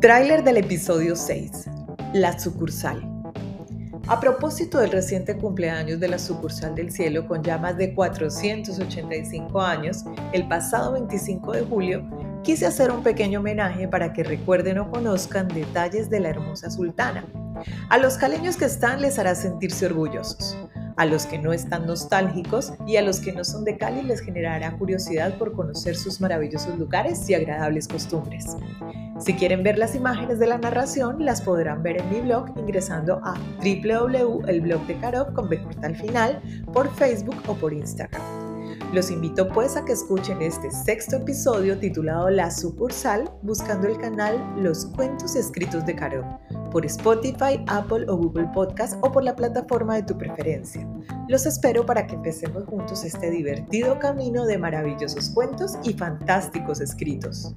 Tráiler del episodio 6. La sucursal. A propósito del reciente cumpleaños de la sucursal del cielo con ya más de 485 años, el pasado 25 de julio, quise hacer un pequeño homenaje para que recuerden o conozcan detalles de la hermosa sultana. A los caleños que están les hará sentirse orgullosos a los que no están nostálgicos y a los que no son de Cali les generará curiosidad por conocer sus maravillosos lugares y agradables costumbres. Si quieren ver las imágenes de la narración, las podrán ver en mi blog ingresando a www.elblogdecarob con al final por Facebook o por Instagram. Los invito pues a que escuchen este sexto episodio titulado La sucursal buscando el canal Los Cuentos Escritos de Caro por Spotify, Apple o Google Podcast o por la plataforma de tu preferencia. Los espero para que empecemos juntos este divertido camino de maravillosos cuentos y fantásticos escritos.